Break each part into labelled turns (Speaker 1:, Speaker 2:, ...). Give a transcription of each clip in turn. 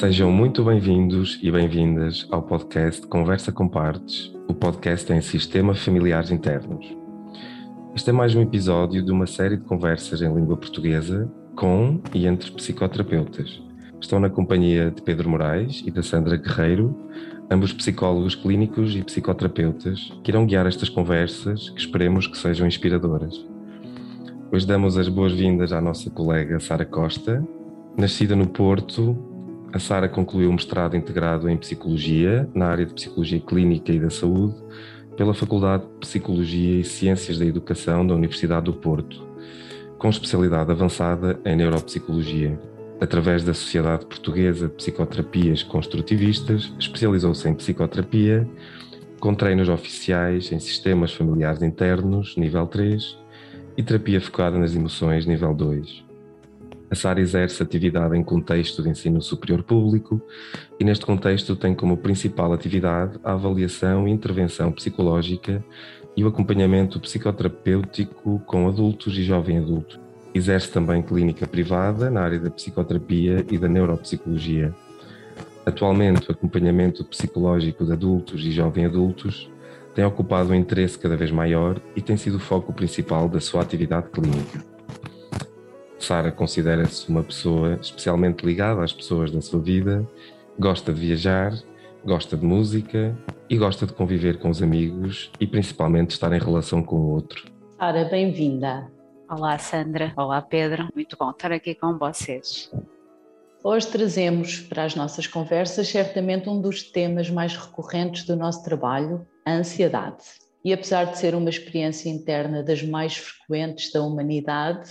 Speaker 1: Sejam muito bem-vindos e bem-vindas ao podcast Conversa com Partes, o podcast em Sistema Familiares Internos. Este é mais um episódio de uma série de conversas em língua portuguesa com e entre psicoterapeutas. Estou na companhia de Pedro Moraes e da Sandra Guerreiro, ambos psicólogos clínicos e psicoterapeutas, que irão guiar estas conversas que esperemos que sejam inspiradoras. Hoje damos as boas-vindas à nossa colega Sara Costa, nascida no Porto a Sara concluiu o mestrado integrado em Psicologia, na área de Psicologia Clínica e da Saúde, pela Faculdade de Psicologia e Ciências da Educação da Universidade do Porto, com especialidade avançada em Neuropsicologia. Através da Sociedade Portuguesa de Psicoterapias Construtivistas, especializou-se em psicoterapia, com treinos oficiais em sistemas familiares internos, nível 3, e terapia focada nas emoções, nível 2. A SAR exerce atividade em contexto de ensino superior público e, neste contexto, tem como principal atividade a avaliação e intervenção psicológica e o acompanhamento psicoterapêutico com adultos e jovem adultos. Exerce também clínica privada na área da psicoterapia e da neuropsicologia. Atualmente, o acompanhamento psicológico de adultos e jovem adultos tem ocupado um interesse cada vez maior e tem sido o foco principal da sua atividade clínica. Sara considera-se uma pessoa especialmente ligada às pessoas da sua vida, gosta de viajar, gosta de música e gosta de conviver com os amigos e principalmente estar em relação com o outro.
Speaker 2: Sara, bem-vinda.
Speaker 3: Olá, Sandra. Olá, Pedro. Muito bom estar aqui com vocês.
Speaker 2: Hoje trazemos para as nossas conversas certamente um dos temas mais recorrentes do nosso trabalho, a ansiedade. E apesar de ser uma experiência interna das mais frequentes da humanidade,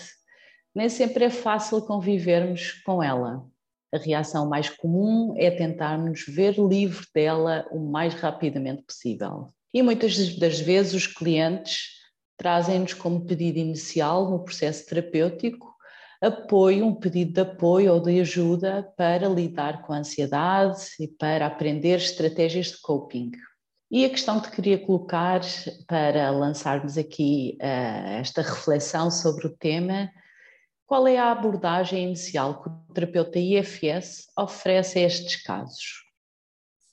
Speaker 2: nem sempre é fácil convivermos com ela. A reação mais comum é tentarmos ver livre dela o mais rapidamente possível. E muitas das vezes os clientes trazem-nos como pedido inicial no processo terapêutico apoio, um pedido de apoio ou de ajuda para lidar com a ansiedade e para aprender estratégias de coping. E a questão que queria colocar para lançarmos aqui uh, esta reflexão sobre o tema qual é a abordagem inicial que o terapeuta IFS oferece a estes casos?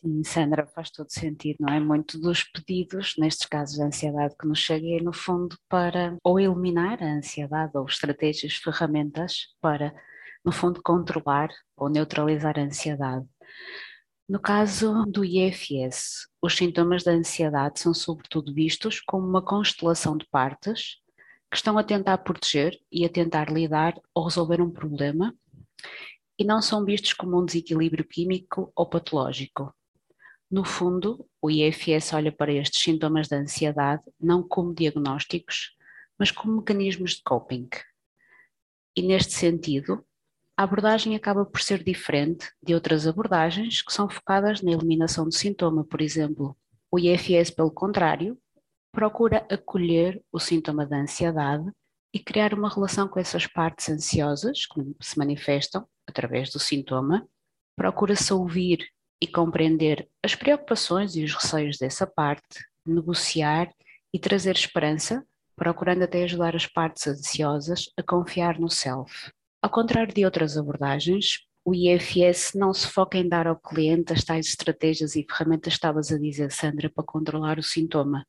Speaker 3: Sim, Sandra, faz todo sentido, não é? Muito dos pedidos, nestes casos de ansiedade que nos chega, é no fundo para ou eliminar a ansiedade ou estratégias, ferramentas para, no fundo, controlar ou neutralizar a ansiedade. No caso do IFS, os sintomas da ansiedade são sobretudo vistos como uma constelação de partes que estão a tentar proteger e a tentar lidar ou resolver um problema e não são vistos como um desequilíbrio químico ou patológico. No fundo, o IFS olha para estes sintomas da ansiedade não como diagnósticos, mas como mecanismos de coping. E neste sentido, a abordagem acaba por ser diferente de outras abordagens que são focadas na eliminação do sintoma, por exemplo. O IFS, pelo contrário, procura acolher o sintoma da ansiedade e criar uma relação com essas partes ansiosas que se manifestam através do sintoma, procura-se ouvir e compreender as preocupações e os receios dessa parte, negociar e trazer esperança, procurando até ajudar as partes ansiosas a confiar no self. Ao contrário de outras abordagens, o IFS não se foca em dar ao cliente as tais estratégias e ferramentas que estavas a dizer, Sandra, para controlar o sintoma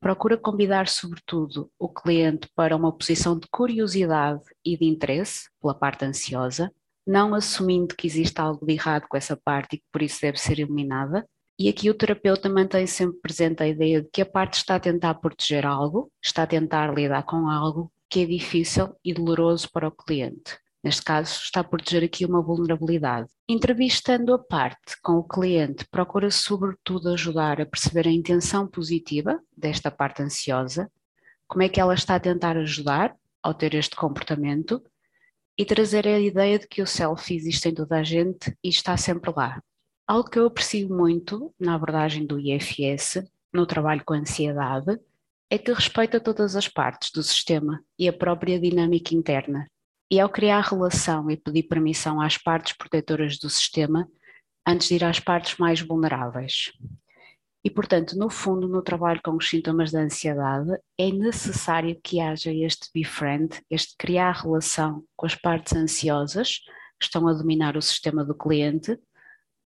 Speaker 3: procura convidar, sobretudo, o cliente para uma posição de curiosidade e de interesse pela parte ansiosa, não assumindo que existe algo de errado com essa parte e que por isso deve ser eliminada. E aqui o terapeuta mantém sempre presente a ideia de que a parte está a tentar proteger algo, está a tentar lidar com algo que é difícil e doloroso para o cliente. Neste caso, está a proteger aqui uma vulnerabilidade. Entrevistando a parte com o cliente, procura sobretudo ajudar a perceber a intenção positiva desta parte ansiosa, como é que ela está a tentar ajudar ao ter este comportamento e trazer a ideia de que o self existe em toda a gente e está sempre lá. Algo que eu aprecio muito na abordagem do IFS, no trabalho com ansiedade, é que respeita todas as partes do sistema e a própria dinâmica interna, e ao criar relação e pedir permissão às partes protetoras do sistema, antes de ir às partes mais vulneráveis. E, portanto, no fundo, no trabalho com os sintomas da ansiedade, é necessário que haja este befriend, este criar relação com as partes ansiosas que estão a dominar o sistema do cliente,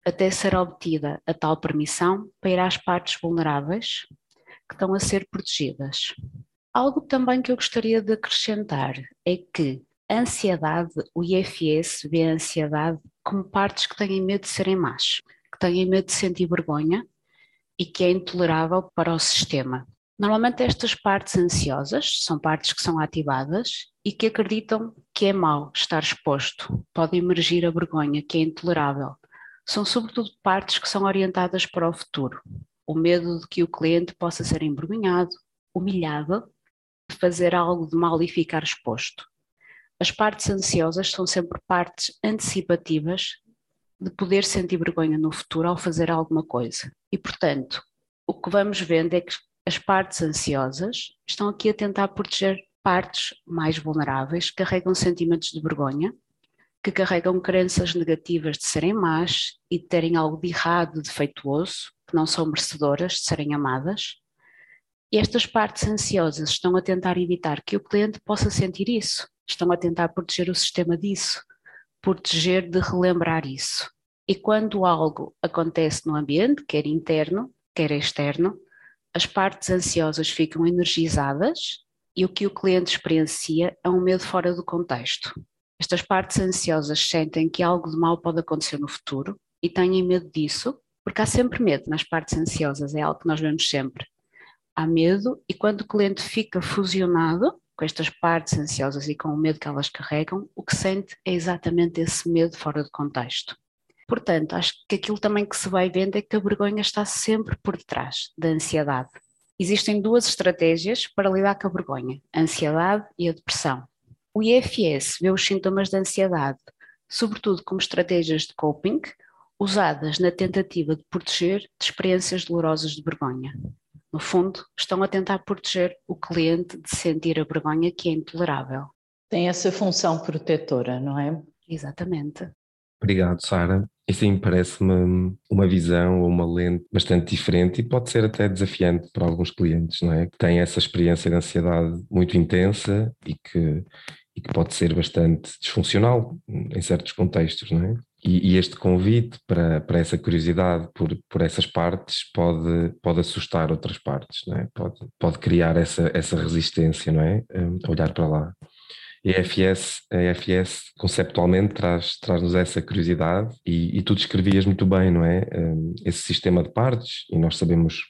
Speaker 3: até ser obtida a tal permissão para ir às partes vulneráveis que estão a ser protegidas. Algo também que eu gostaria de acrescentar é que a ansiedade, o IFS vê a ansiedade como partes que têm medo de serem más, que têm medo de sentir vergonha e que é intolerável para o sistema. Normalmente estas partes ansiosas são partes que são ativadas e que acreditam que é mau estar exposto, pode emergir a vergonha, que é intolerável. São sobretudo partes que são orientadas para o futuro. O medo de que o cliente possa ser envergonhado, humilhado, fazer algo de mal e ficar exposto. As partes ansiosas são sempre partes antecipativas de poder sentir vergonha no futuro ao fazer alguma coisa. E, portanto, o que vamos vendo é que as partes ansiosas estão aqui a tentar proteger partes mais vulneráveis, que carregam sentimentos de vergonha, que carregam crenças negativas de serem más e de terem algo de errado, defeituoso, que não são merecedoras de serem amadas. Estas partes ansiosas estão a tentar evitar que o cliente possa sentir isso, estão a tentar proteger o sistema disso, proteger de relembrar isso. E quando algo acontece no ambiente, quer interno, quer externo, as partes ansiosas ficam energizadas e o que o cliente experiencia é um medo fora do contexto. Estas partes ansiosas sentem que algo de mal pode acontecer no futuro e têm medo disso, porque há sempre medo nas partes ansiosas, é algo que nós vemos sempre. Há medo e quando o cliente fica fusionado com estas partes ansiosas e com o medo que elas carregam, o que sente é exatamente esse medo fora de contexto. Portanto, acho que aquilo também que se vai vendo é que a vergonha está sempre por detrás da ansiedade. Existem duas estratégias para lidar com a vergonha, a ansiedade e a depressão. O IFS vê os sintomas da ansiedade, sobretudo como estratégias de coping, usadas na tentativa de proteger de experiências dolorosas de vergonha no fundo, estão a tentar proteger o cliente de sentir a vergonha que é intolerável.
Speaker 2: Tem essa função protetora, não é?
Speaker 3: Exatamente.
Speaker 1: Obrigado, Sara. E sim, parece-me uma visão ou uma lente bastante diferente e pode ser até desafiante para alguns clientes, não é? Que têm essa experiência de ansiedade muito intensa e que, e que pode ser bastante disfuncional em certos contextos, não é? E, e, este convite para, para essa curiosidade por, por essas partes pode, pode assustar outras partes, não é? pode, pode criar essa, essa resistência, não é? Um, olhar para lá. E a EFS, a EFS conceptualmente traz, traz-nos essa curiosidade e, e tu descrevias muito bem, não é? Um, esse sistema de partes, e nós sabemos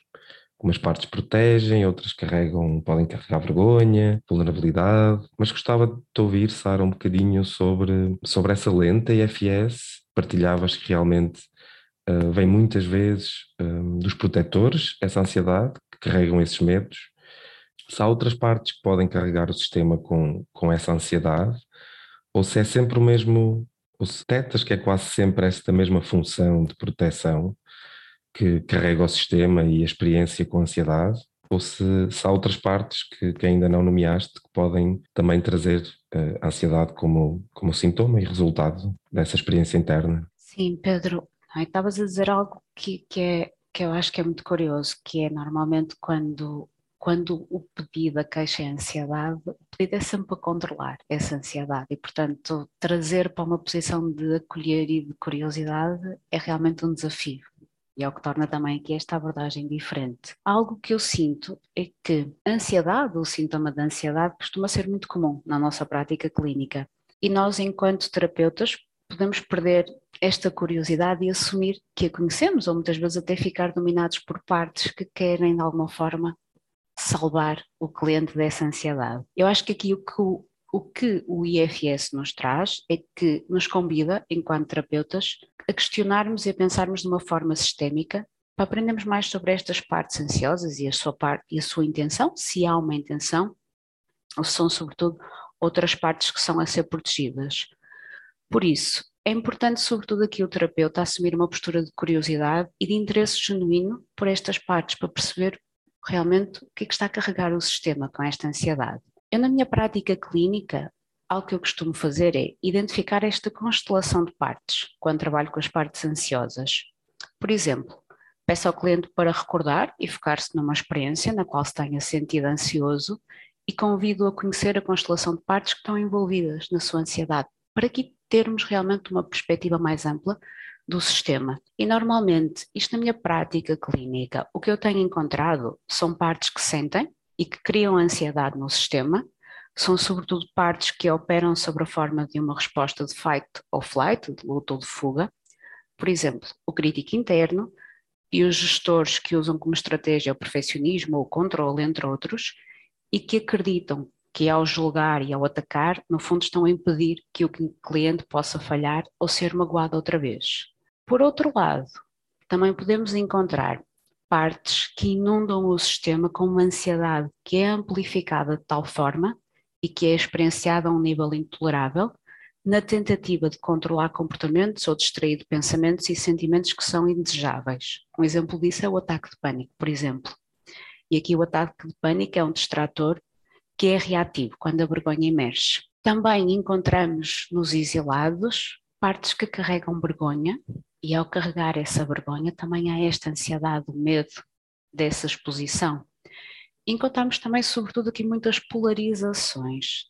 Speaker 1: Umas partes protegem, outras carregam, podem carregar vergonha, vulnerabilidade, mas gostava de te ouvir, Sara, um bocadinho sobre, sobre essa lente IFS. Partilhavas que realmente uh, vem muitas vezes uh, dos protetores, essa ansiedade, que carregam esses medos. Se há outras partes que podem carregar o sistema com, com essa ansiedade, ou se é sempre o mesmo, ou se tetas que é quase sempre esta mesma função de proteção, que carrega o sistema e a experiência com ansiedade, ou se, se há outras partes que, que, ainda não nomeaste que podem também trazer uh, ansiedade como, como sintoma e resultado dessa experiência interna.
Speaker 3: Sim, Pedro, estavas a dizer algo que, que, é, que eu acho que é muito curioso, que é normalmente quando, quando o pedido, a queixa é ansiedade, o pedido é sempre para controlar essa ansiedade. E, portanto, trazer para uma posição de acolher e de curiosidade é realmente um desafio e é o que torna também aqui esta abordagem diferente. Algo que eu sinto é que a ansiedade, o sintoma da ansiedade, costuma ser muito comum na nossa prática clínica. E nós, enquanto terapeutas, podemos perder esta curiosidade e assumir que a conhecemos, ou muitas vezes até ficar dominados por partes que querem, de alguma forma, salvar o cliente dessa ansiedade. Eu acho que aqui o que o que o IFS nos traz é que nos convida, enquanto terapeutas, a questionarmos e a pensarmos de uma forma sistémica para aprendermos mais sobre estas partes ansiosas e a sua parte e a sua intenção, se há uma intenção, ou se são sobretudo outras partes que são a ser protegidas. Por isso, é importante, sobretudo aqui, o terapeuta assumir uma postura de curiosidade e de interesse genuíno por estas partes, para perceber realmente o que é que está a carregar o sistema com esta ansiedade. Eu, na minha prática clínica, algo que eu costumo fazer é identificar esta constelação de partes quando trabalho com as partes ansiosas. Por exemplo, Peço ao cliente para recordar e focar-se numa experiência na qual se tenha sentido ansioso e convido a conhecer a constelação de partes que estão envolvidas na sua ansiedade, para aqui termos realmente uma perspectiva mais ampla do sistema. E normalmente, isto na minha prática clínica, o que eu tenho encontrado são partes que sentem e que criam ansiedade no sistema, são sobretudo partes que operam sobre a forma de uma resposta de fight ou flight, de luta ou de fuga. Por exemplo, o crítico interno e os gestores que usam como estratégia o perfeccionismo ou o controle, entre outros, e que acreditam que ao julgar e ao atacar, no fundo estão a impedir que o cliente possa falhar ou ser magoado outra vez. Por outro lado, também podemos encontrar partes que inundam o sistema com uma ansiedade que é amplificada de tal forma e que é experienciada a um nível intolerável, na tentativa de controlar comportamentos ou distrair de pensamentos e sentimentos que são indesejáveis. Um exemplo disso é o ataque de pânico, por exemplo. E aqui o ataque de pânico é um distrator que é reativo quando a vergonha emerge. Também encontramos nos exilados partes que carregam vergonha e ao carregar essa vergonha também há esta ansiedade, o medo dessa exposição. Encontramos também, sobretudo, aqui muitas polarizações,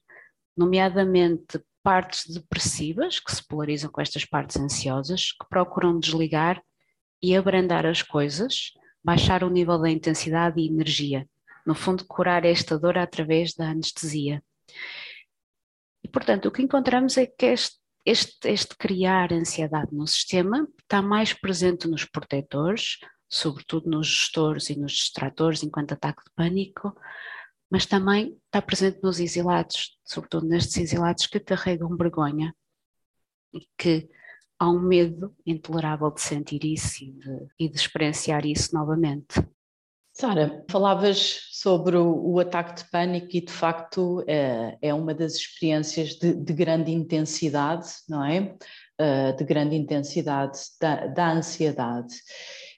Speaker 3: nomeadamente partes depressivas que se polarizam com estas partes ansiosas, que procuram desligar e abrandar as coisas, baixar o nível da intensidade e energia, no fundo, curar esta dor através da anestesia. E, portanto, o que encontramos é que este, este, este criar ansiedade no sistema está mais presente nos protetores, sobretudo nos gestores e nos distratores, enquanto ataque de pânico, mas também está presente nos exilados, sobretudo nestes exilados que carregam vergonha e que há um medo intolerável de sentir isso e de, e de experienciar isso novamente.
Speaker 2: Sara, falavas sobre o, ataque de pânico e de facto é, é uma das experiências de, de, grande intensidade, não é? Uh, de grande intensidade da, da ansiedade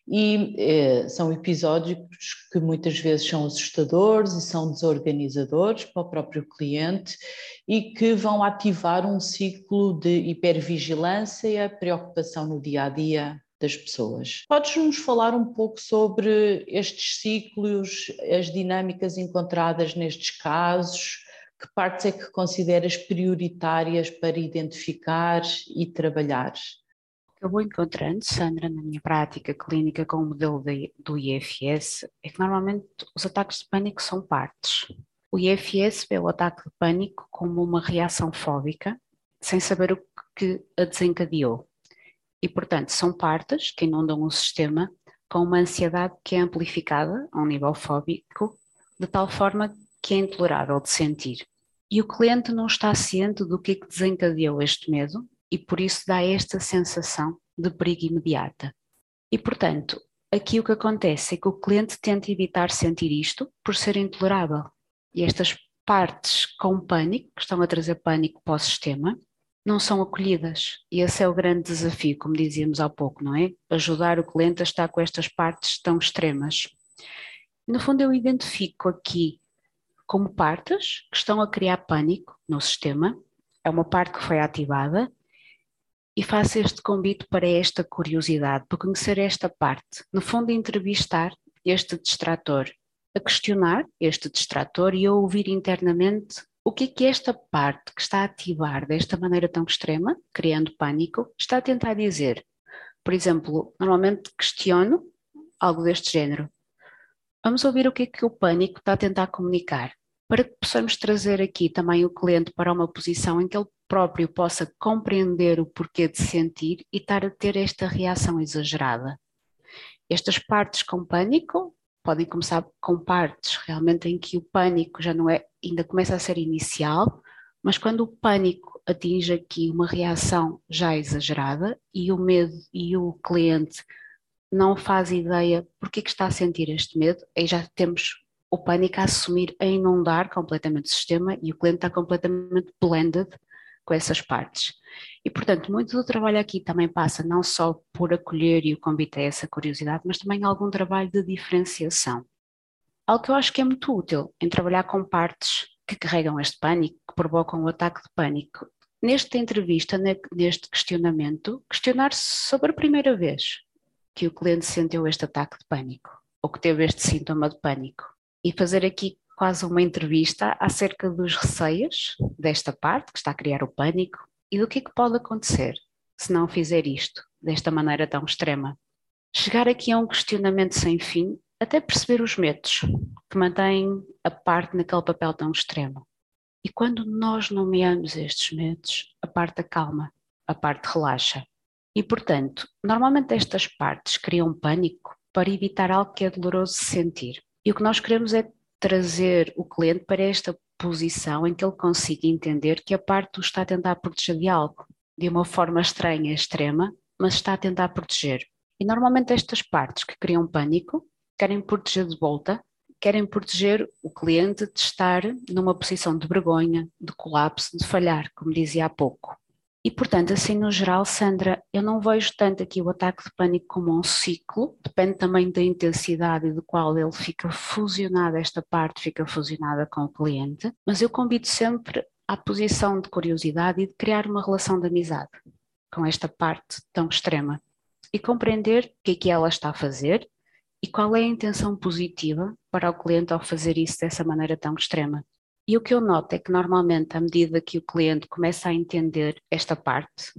Speaker 2: e eh, são episódios que muitas vezes são assustadores e são desorganizadores para o próprio cliente e que vão ativar um ciclo de hipervigilância e preocupação no dia a dia das pessoas. Podes-nos falar um pouco sobre estes ciclos, as dinâmicas encontradas nestes casos? Que partes é que consideras prioritárias para identificar e trabalhar?
Speaker 3: eu vou encontrando, Sandra, na minha prática clínica com o modelo de, do IFS, é que normalmente os ataques de pânico são partes. O IFS vê o ataque de pânico como uma reação fóbica, sem saber o que a desencadeou. E, portanto, são partes que inundam o sistema com uma ansiedade que é amplificada a um nível fóbico, de tal forma que é intolerável de sentir. E o cliente não está ciente do que, é que desencadeou este medo e por isso dá esta sensação de perigo imediata. E portanto, aqui o que acontece é que o cliente tenta evitar sentir isto por ser intolerável. E estas partes com pânico, que estão a trazer pânico para o sistema, não são acolhidas. E esse é o grande desafio, como dizíamos há pouco, não é? Ajudar o cliente a estar com estas partes tão extremas. No fundo, eu identifico aqui como partes que estão a criar pânico no sistema. É uma parte que foi ativada e faço este convite para esta curiosidade, para conhecer esta parte. No fundo, entrevistar este distrator, a questionar este distrator e a ouvir internamente o que é que esta parte que está a ativar desta maneira tão extrema, criando pânico, está a tentar dizer. Por exemplo, normalmente questiono algo deste género. Vamos ouvir o que é que o pânico está a tentar comunicar, para que possamos trazer aqui também o cliente para uma posição em que ele próprio possa compreender o porquê de sentir e estar a ter esta reação exagerada. Estas partes com pânico podem começar com partes realmente em que o pânico já não é, ainda começa a ser inicial, mas quando o pânico atinge aqui uma reação já exagerada e o medo e o cliente não faz ideia porque é que está a sentir este medo, aí já temos o pânico a assumir, a inundar completamente o sistema e o cliente está completamente blended com essas partes. E, portanto, muito do trabalho aqui também passa não só por acolher e o convite a essa curiosidade, mas também algum trabalho de diferenciação. Algo que eu acho que é muito útil em trabalhar com partes que carregam este pânico, que provocam o ataque de pânico. Nesta entrevista, neste questionamento, questionar-se sobre a primeira vez. que o cliente sentiu este ataque de pânico ou que teve este sintoma de pânico e fazer aqui quase uma entrevista acerca dos receios desta parte que está a criar o pânico e do que é que pode acontecer se não fizer isto desta maneira tão extrema. Chegar aqui a um questionamento sem fim até perceber os medos que mantêm a parte naquele papel tão extremo. E quando nós nomeamos estes medos, a parte acalma, a parte relaxa. E, portanto, normalmente estas partes criam pânico para evitar algo que é doloroso sentir. E o que nós queremos é trazer o cliente para esta posição em que ele consiga entender que a parte o está a tentar proteger de algo, de uma forma estranha, extrema, mas está a tentar proteger. E normalmente estas partes que criam pânico querem proteger de volta, querem proteger o cliente de estar numa posição de vergonha, de colapso, de falhar, como dizia há pouco. E, portanto, assim no geral, Sandra, eu não vejo tanto aqui o ataque de pânico como um ciclo, depende também da intensidade do qual ele fica fusionado, esta parte fica fusionada com o cliente, mas eu convido sempre à posição de curiosidade e de criar uma relação de amizade com esta parte tão extrema. E compreender o que é que ela está a fazer e qual é a intenção positiva para o cliente ao fazer isso dessa maneira tão extrema. E o que eu noto é que normalmente, à medida que o cliente começa a entender esta parte,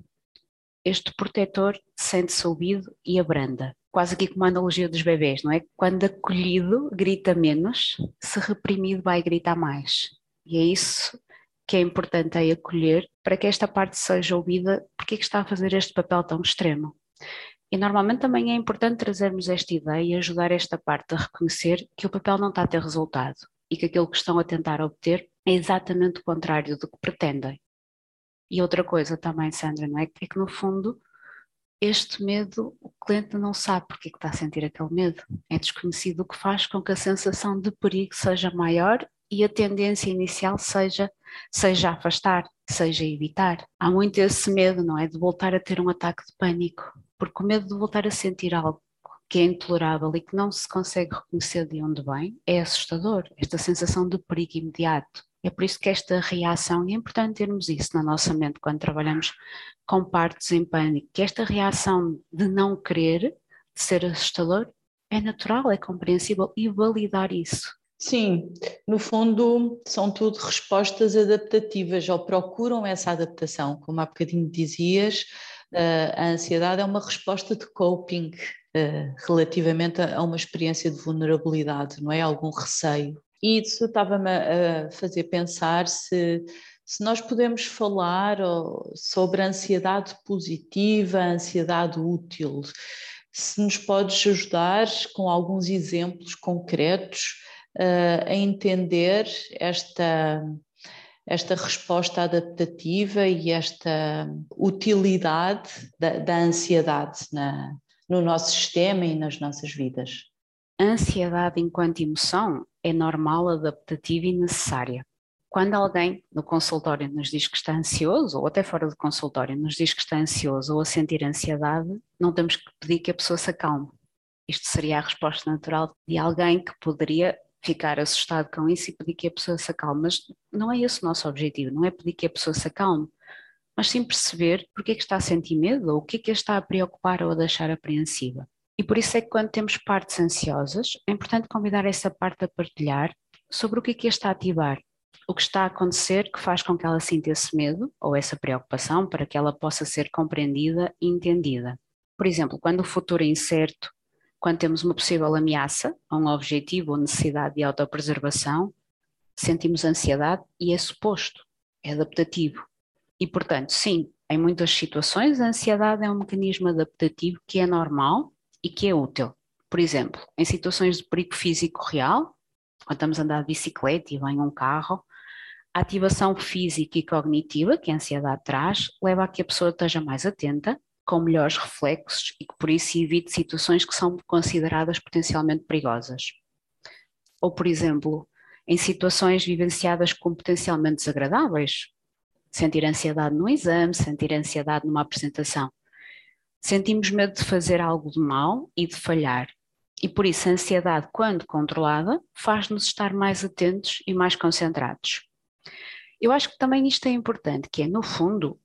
Speaker 3: este protetor sente-se ouvido e abranda. Quase aqui como a analogia dos bebês, não é? Quando acolhido grita menos, se reprimido vai gritar mais. E é isso que é importante é acolher para que esta parte seja ouvida, porque é que está a fazer este papel tão extremo. E normalmente também é importante trazermos esta ideia e ajudar esta parte a reconhecer que o papel não está a ter resultado e que aquilo que estão a tentar obter é exatamente o contrário do que pretendem. E outra coisa também, Sandra, não é? é que no fundo este medo, o cliente não sabe porque é que está a sentir aquele medo. É desconhecido o que faz com que a sensação de perigo seja maior e a tendência inicial seja, seja afastar, seja evitar. Há muito esse medo, não é? De voltar a ter um ataque de pânico, porque o medo de voltar a sentir algo que é intolerável e que não se consegue reconhecer de onde vem, é assustador, esta sensação de perigo imediato. É por isso que esta reação, e é importante termos isso na nossa mente quando trabalhamos com partes em pânico, que esta reação de não querer, de ser assustador, é natural, é compreensível e validar isso.
Speaker 2: Sim, no fundo são tudo respostas adaptativas ou procuram essa adaptação. Como há bocadinho dizias, a ansiedade é uma resposta de coping uh, relativamente a, uma experiência de vulnerabilidade, não é? Algum receio. E isso estava-me a, fazer pensar se, se nós podemos falar sobre ansiedade positiva, ansiedade útil, se nos podes ajudar com alguns exemplos concretos uh, a entender esta esta resposta adaptativa e esta utilidade da, da ansiedade na, no nosso sistema e nas nossas vidas.
Speaker 3: A ansiedade enquanto emoção é normal, adaptativa e necessária. Quando alguém no consultório nos diz que está ansioso, ou até fora do consultório nos diz que está ansioso ou a sentir ansiedade, não temos que pedir que a pessoa se acalme. Isto seria a resposta natural de alguém que poderia ficar assustado com isso e pedir que a pessoa se acalme, mas não é esse o nosso objetivo, não é pedir que a pessoa se acalme, mas sim perceber porque é que está a sentir medo ou o que é que a está a preocupar ou a deixar apreensiva. E por isso é que quando temos partes ansiosas, é importante convidar essa parte a partilhar sobre o que é que a está a ativar, o que está a acontecer que faz com que ela sinta esse medo ou essa preocupação para que ela possa ser compreendida e entendida. Por exemplo, quando o futuro é incerto, quando temos uma possível ameaça a um objetivo ou necessidade de autopreservação, sentimos ansiedade e é suposto, é adaptativo. E, portanto, sim, em muitas situações a ansiedade é um mecanismo adaptativo que é normal e que é útil. Por exemplo, em situações de perigo físico real, quando estamos a andar de bicicleta e vem um carro, a ativação física e cognitiva que a ansiedade traz leva a que a pessoa esteja mais atenta com melhores reflexos e que por isso evite situações que são consideradas potencialmente perigosas. Ou, por exemplo, em situações vivenciadas como potencialmente desagradáveis, sentir ansiedade no exame, sentir ansiedade numa apresentação. Sentimos medo de fazer algo de mal e de falhar. E por isso a ansiedade, quando controlada, faz-nos estar mais atentos e mais concentrados. Eu acho que também isto é importante, que é, no fundo,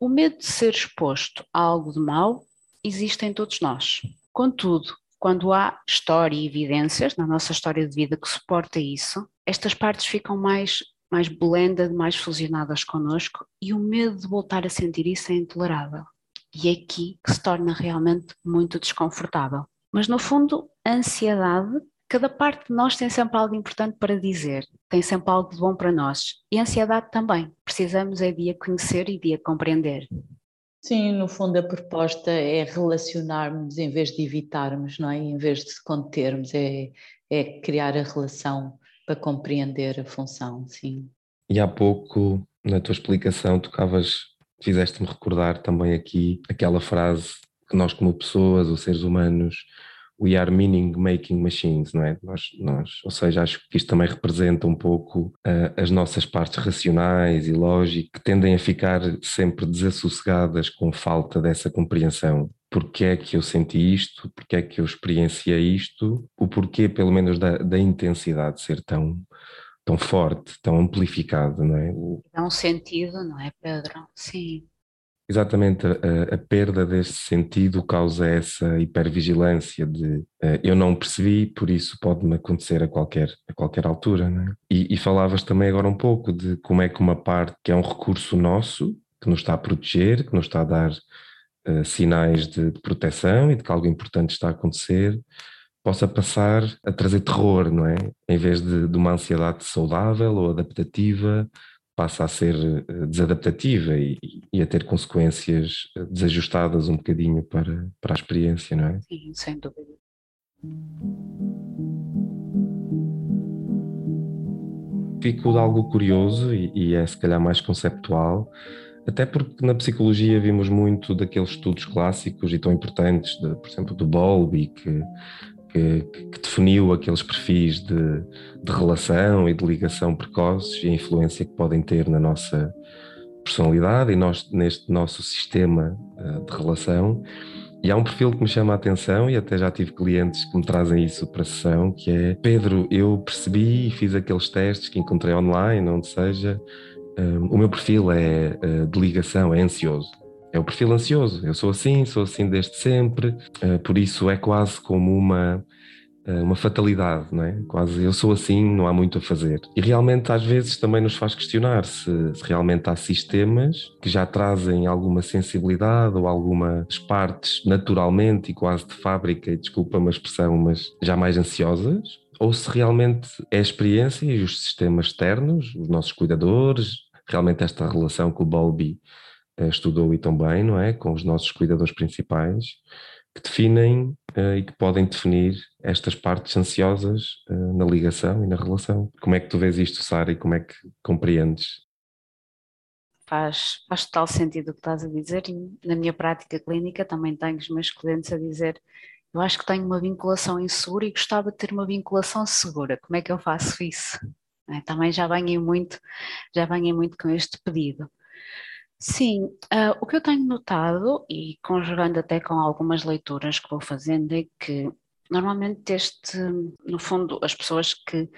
Speaker 3: o medo de ser exposto a algo de mal existe em todos nós. Contudo, quando há história e evidências na nossa história de vida que suporta isso, estas partes ficam mais mais blended, mais fusionadas connosco e o medo de voltar a sentir isso é intolerável. E é aqui que se torna realmente muito desconfortável. Mas no fundo, a ansiedade, cada parte de nós tem sempre algo importante para dizer, tem sempre algo de bom para nós. E a ansiedade também. Precisamos é de a conhecer e de a compreender.
Speaker 2: Sim, no fundo a proposta é relacionarmos em vez de evitarmos, não é? Em vez de contermos, é, é criar a relação para compreender a função, sim.
Speaker 1: E há pouco, na tua explicação, tocavas, fizeste-me recordar também aqui aquela frase que nós como pessoas, ou seres humanos, we are meaning making machines, não é? Nós, nós, ou seja, acho que isto também representa um pouco uh, as nossas partes racionais e lógicas que tendem a ficar sempre desassossegadas com falta dessa compreensão. Porquê é que eu senti isto? Porquê é que eu experienciei isto? O porquê, pelo menos, da, da intensidade ser tão, tão forte, tão amplificado, não é?
Speaker 3: Dá um sentido, não é, Pedro? Sim.
Speaker 1: Exatamente, a, a, perda desse sentido causa essa hipervigilância de uh, eu não percebi, por isso pode-me acontecer a qualquer, a qualquer altura. É? E, e, falavas também agora um pouco de como é que uma parte que é um recurso nosso, que nos está a proteger, que nos está a dar uh, sinais de, de, proteção e de que algo importante está a acontecer, possa passar a trazer terror, não é? Em vez de, de uma ansiedade saudável ou adaptativa passa a ser eh, desadaptativa e, e, a ter consequências eh, desajustadas um bocadinho para, para a experiência, não é?
Speaker 3: Sim, sem dúvida.
Speaker 1: Fico de algo curioso e, e é se calhar mais conceptual, até porque na psicologia vimos muito daqueles estudos clássicos e tão importantes, de, por exemplo, do Bowlby, que que, que, definiu aqueles perfis de, de, relação e de ligação precoces e a influência que podem ter na nossa personalidade e nós, neste nosso sistema uh, de relação. E há um perfil que me chama a atenção, e até já tive clientes que me trazem isso para a sessão, que é Pedro, eu percebi e fiz aqueles testes que encontrei online, onde seja, um, eh, o meu perfil é uh, de ligação, é ansioso é o perfil ansioso. Eu sou assim, sou assim desde sempre, uh, por isso é quase como uma uh, uma fatalidade, não é? Quase eu sou assim, não há muito a fazer. E realmente às vezes também nos faz questionar se, se realmente há sistemas que já trazem alguma sensibilidade ou algumas partes naturalmente e quase de fábrica, e desculpa uma expressão, mas já mais ansiosas, ou se realmente é a experiência e os sistemas externos, os nossos cuidadores, realmente esta relação que o Bowlby eh, estudou e também, não é? Com os nossos cuidadores principais, que definem uh, e que podem definir estas partes ansiosas uh, na ligação e na relação. Como é que tu vês isto, Sara, e como é que compreendes?
Speaker 3: Faz, faz total sentido o que estás a dizer na minha prática clínica também tenho os meus clientes a dizer eu acho que tenho uma vinculação insegura e gostava de ter uma vinculação segura, como é que eu faço isso? É, também já venho muito, já venho muito com este pedido. Sim, uh, o que eu tenho notado, e conjugando até com algumas leituras que vou fazendo, é que normalmente este, no fundo, as pessoas que,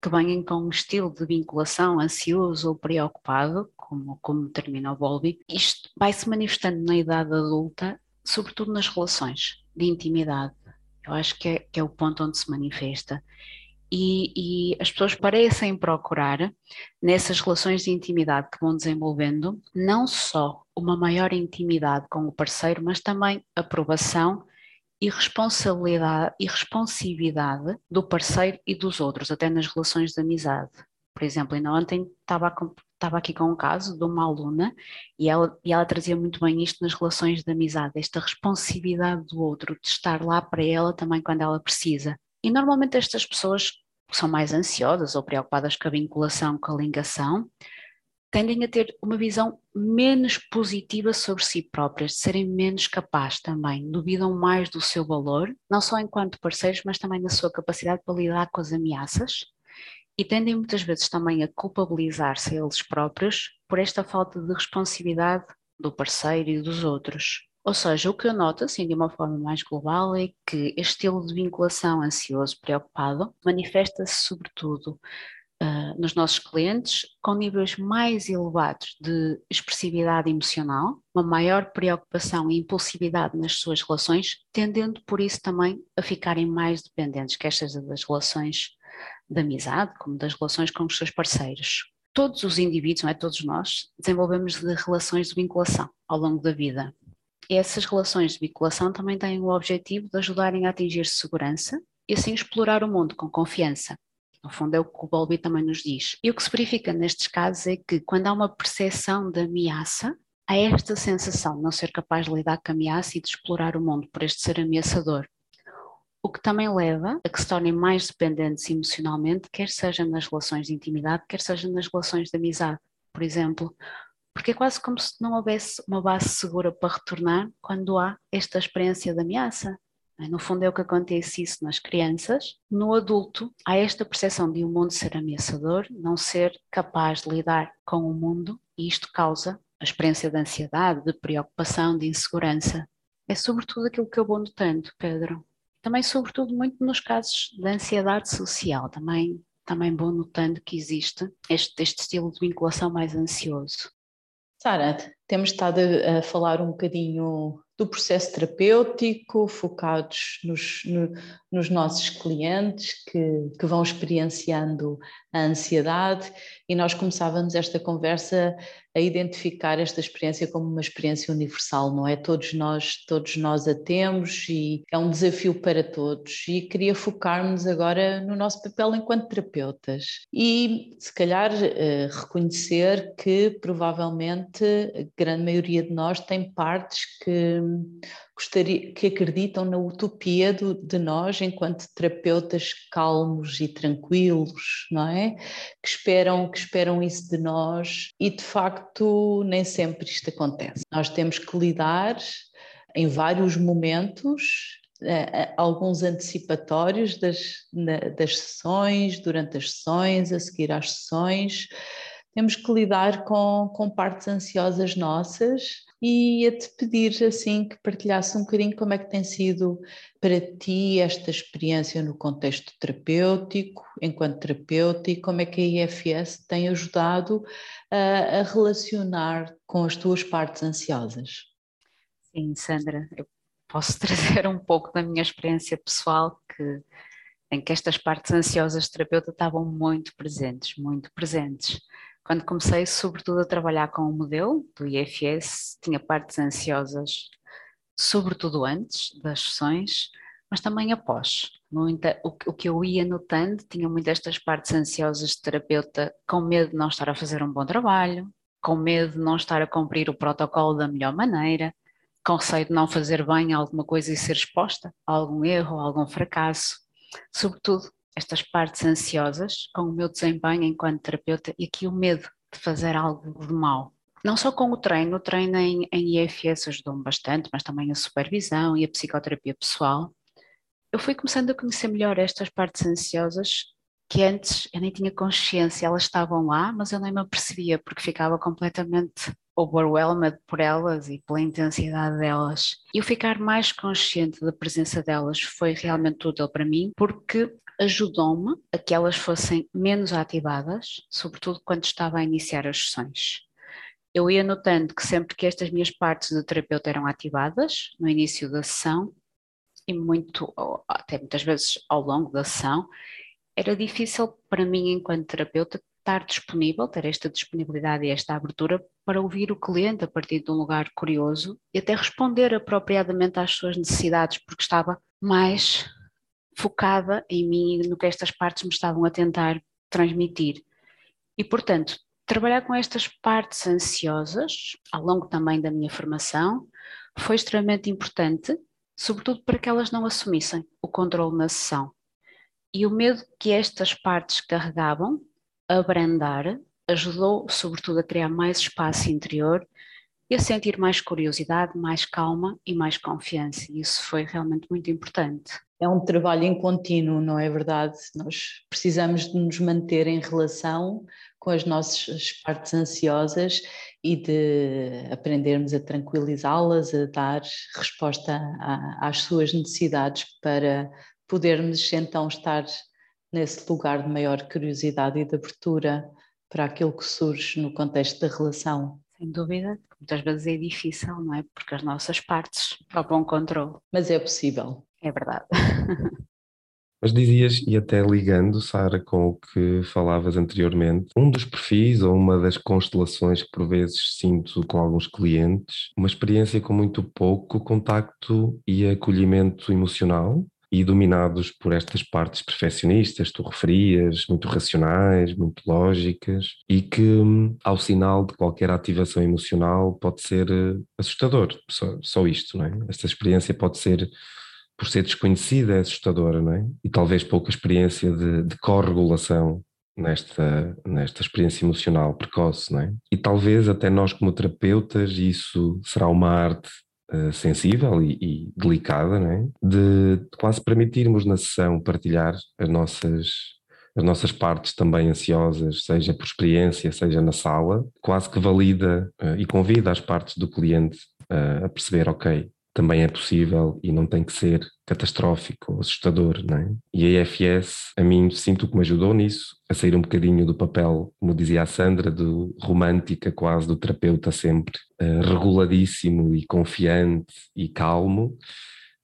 Speaker 3: que vêm com um estilo de vinculação ansioso ou preocupado, como, como determina o Bowlby, isto vai se manifestando na idade adulta, sobretudo nas relações de intimidade. Eu acho que é, que é o ponto onde se manifesta e, e, as pessoas parecem procurar, nessas relações de intimidade que vão desenvolvendo, não só uma maior intimidade com o parceiro, mas também aprovação e responsabilidade e responsividade do parceiro e dos outros, até nas relações de amizade. Por exemplo, ainda ontem estava, estava aqui com um caso de uma aluna e ela, e ela trazia muito bem isto nas relações de amizade, esta responsividade do outro, de estar lá para ela também quando ela precisa e normalmente estas pessoas são mais ansiosas ou preocupadas com a vinculação, com a ligação, tendem a ter uma visão menos positiva sobre si próprias, de serem menos capazes também, duvidam mais do seu valor, não só enquanto parceiros, mas também da sua capacidade para lidar com as ameaças e tendem muitas vezes também a culpabilizar-se eles próprios por esta falta de responsividade do parceiro e dos outros. Ou seja, o que eu noto, assim, de uma forma mais global, é que este estilo de vinculação ansioso, preocupado, manifesta-se sobretudo uh, nos nossos clientes com níveis mais elevados de expressividade emocional, uma maior preocupação e impulsividade nas suas relações, tendendo por isso também a ficarem mais dependentes, quer seja das relações de amizade, como das relações com os seus parceiros. Todos os indivíduos, não é todos nós, desenvolvemos de relações de vinculação ao longo da vida. Essas relações de vinculação também têm o objetivo de ajudarem a atingir segurança e assim explorar o mundo com confiança. No fundo é o que o Bowlby também nos diz. E o que se verifica nestes casos é que quando há uma percepção de ameaça, há esta sensação de não ser capaz de lidar com a ameaça e de explorar o mundo por este ser ameaçador. O que também leva a que se tornem mais dependentes emocionalmente, quer seja nas relações de intimidade, quer seja nas relações de amizade, por exemplo. Porque é quase como se não houvesse uma base segura para retornar quando há esta experiência de ameaça. É? No fundo, é o que acontece isso nas crianças. No adulto, há esta percepção de o um mundo ser ameaçador, não ser capaz de lidar com o mundo, e isto causa a experiência de ansiedade, de preocupação, de insegurança. É sobretudo aquilo que eu vou notando, Pedro. Também, sobretudo, muito nos casos de ansiedade social, também, também vou notando que existe este, este estilo de vinculação mais ansioso.
Speaker 2: Sara, temos estado a falar um bocadinho do processo terapêutico, focados nos, no, nos nossos clientes que, que vão experienciando a ansiedade, e nós começávamos esta conversa a identificar esta experiência como uma experiência universal, não é? Todos nós, todos nós a temos e é um desafio para todos. E queria focar-nos agora no nosso papel enquanto terapeutas e, se calhar, eh, reconhecer que provavelmente a grande maioria de nós tem partes que gostaria, que acreditam na utopia do, de nós enquanto terapeutas calmos e tranquilos, não é? Que esperam, que esperam isso de nós e de facto nem sempre isto acontece. Nós temos que lidar em vários momentos alguns antecipatórios das, das sessões, durante as sessões, a seguir às sessões. Temos que lidar com, com partes ansiosas nossas e ia-te pedir assim que partilhasse um bocadinho como é que tem sido para ti esta experiência no contexto terapêutico, enquanto terapeuta, e como é que a IFS tem ajudado a, a relacionar com as tuas partes ansiosas.
Speaker 3: Sim, Sandra, eu posso trazer um pouco da minha experiência pessoal que em que estas partes ansiosas terapeuta estavam muito presentes, muito presentes. Quando comecei, sobretudo, a trabalhar com o modelo do IFS, tinha partes ansiosas, sobretudo antes das sessões, mas também após. Muita, o, o, que eu ia notando, tinha muitas destas partes ansiosas de terapeuta, com medo de não estar a fazer um bom trabalho, com medo de não estar a cumprir o protocolo da melhor maneira, com receio de não fazer bem alguma coisa e ser exposta a algum erro, a algum fracasso. Sobretudo, estas partes ansiosas com o meu desempenho enquanto terapeuta e aqui o medo de fazer algo de mal. Não só com o treino, o treino em, em IFS ajudou-me bastante, mas também a supervisão e a psicoterapia pessoal. Eu fui começando a conhecer melhor estas partes ansiosas que antes eu nem tinha consciência, elas estavam lá, mas eu nem me apercebia porque ficava completamente overwhelmed por elas e pela intensidade delas. E o ficar mais consciente da presença delas foi realmente útil para mim, porque ajudou-me a que elas fossem menos ativadas, sobretudo quando estava a iniciar as sessões. Eu ia notando que sempre que estas minhas partes do terapeuta eram ativadas, no início da sessão, e muito, até muitas vezes ao longo da sessão, era difícil para mim, enquanto terapeuta, estar disponível, ter esta disponibilidade e esta abertura para ouvir o cliente a partir de um lugar curioso e até responder apropriadamente às suas necessidades, porque estava mais focada em mim e no que estas partes me estavam a tentar transmitir. E, portanto, trabalhar com estas partes ansiosas, ao longo também da minha formação, foi extremamente importante, sobretudo para que elas não assumissem o controle na sessão. E o medo que estas partes carregavam, abrandar, ajudou sobretudo a criar mais espaço interior e a sentir mais curiosidade, mais calma e mais confiança. Isso foi realmente muito importante
Speaker 2: é um trabalho em contínuo, não é verdade? Nós precisamos de nos manter em relação com as nossas partes ansiosas e de aprendermos a tranquilizá-las, a dar resposta a, às suas necessidades para podermos então estar nesse lugar de maior curiosidade e de abertura para aquilo que surge no contexto da relação.
Speaker 3: Sem dúvida, muitas vezes é difícil, não é? Porque as nossas partes topam controle.
Speaker 2: Mas é possível.
Speaker 3: É verdade.
Speaker 1: Mas dizias, e até ligando, Sara, com o que falavas anteriormente, um dos perfis ou uma das constelações que por vezes sinto com alguns clientes, uma experiência com muito pouco contacto e acolhimento emocional, e dominados por estas partes perfeccionistas, tu referias, muito racionais, muito lógicas, e que, hum, ao sinal de qualquer ativação emocional, pode ser eh, assustador. Só, só isto, não é? Esta experiência pode ser por ser desconhecida, é assustadora, não é? E talvez pouca experiência de, de corregulação nesta, nesta experiência emocional precoce, não é? E talvez até nós como terapeutas, isso será uma arte uh, sensível e, e, delicada, é? De, de quase permitirmos na sessão partilhar as nossas as nossas partes também ansiosas, seja por experiência, seja na sala, quase que valida uh, e convida as partes do cliente uh, a perceber, ok, também é possível e não tem que ser catastrófico assustador, não é? E a IFS, a mim, sinto que me ajudou nisso, a sair um bocadinho do papel, como dizia a Sandra, do romântica quase, do terapeuta sempre uh, reguladíssimo e confiante e calmo,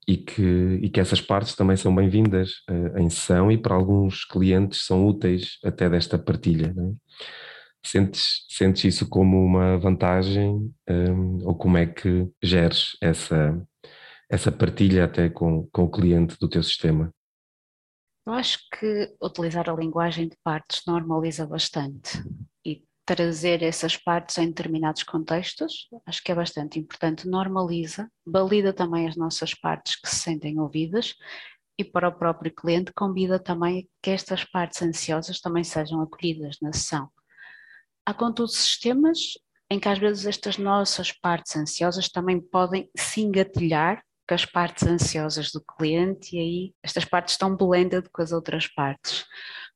Speaker 1: e que, e que essas partes também são bem-vindas uh, em sessão e para alguns clientes são úteis até desta partilha, não é? Sentes, sentes isso como uma vantagem um, ou como é que geres essa, essa partilha até com, com o cliente do teu sistema?
Speaker 3: Eu acho que utilizar a linguagem de partes normaliza bastante e trazer essas partes em determinados contextos, acho que é bastante importante. Normaliza, valida também as nossas partes que se sentem ouvidas e para o próprio cliente convida também que estas partes ansiosas também sejam acolhidas na sessão. Há, contudo, sistemas em que às vezes estas nossas partes ansiosas também podem se engatilhar com as partes ansiosas do cliente e aí estas partes estão blended com as outras partes.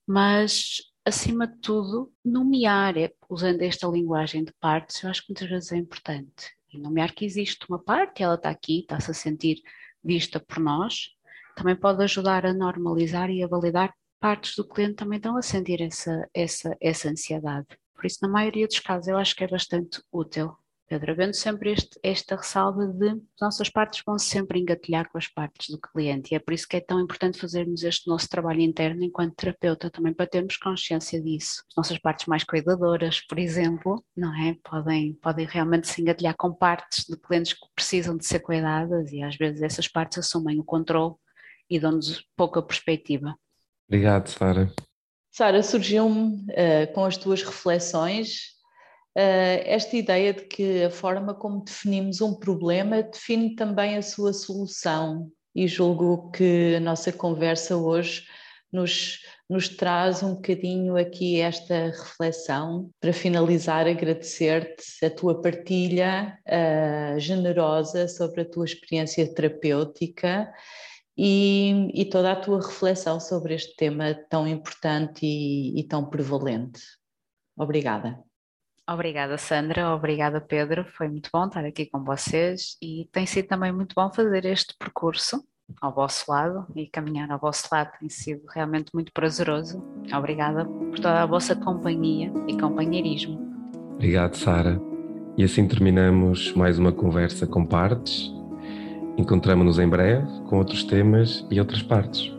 Speaker 3: Mas, acima de tudo, nomear, é, usando esta linguagem de partes, eu acho que muitas vezes é importante. E nomear que existe uma parte, ela está aqui, está-se a sentir vista por nós, também pode ajudar a normalizar e a validar partes do cliente também estão a sentir essa, essa, essa ansiedade. Por isso, na maioria dos casos, eu acho que é bastante útil. Pedro, havendo sempre este, esta ressalva de as nossas partes vão sempre engatilhar com as partes do cliente e é por isso que é tão importante fazermos este nosso trabalho interno enquanto terapeuta também para termos consciência disso. As nossas partes mais cuidadoras, por exemplo, não é? Podem, podem realmente se engatilhar com partes de clientes que precisam de ser cuidadas e às vezes essas partes assumem o controle e dão-nos pouca perspectiva.
Speaker 1: Obrigado, Sara.
Speaker 2: Sara, surgiu-me uh, com as tuas reflexões uh, esta ideia de que a forma como definimos um problema define também a sua solução, e julgo que a nossa conversa hoje nos, nos traz um bocadinho aqui esta reflexão. Para finalizar, agradecer-te a tua partilha uh, generosa sobre a tua experiência terapêutica e, e, toda a tua reflexão sobre este tema tão importante e, e tão prevalente. Obrigada.
Speaker 3: Obrigada, Sandra. Obrigada, Pedro. Foi muito bom estar aqui com vocês e tem sido também muito bom fazer este percurso ao vosso lado e caminhar ao vosso lado tem sido realmente muito prazeroso. Obrigada por toda a vossa companhia e companheirismo.
Speaker 1: Obrigado, Sara. E assim terminamos mais uma conversa com partes Encontramos-nos em breve com outros temas e outras partes.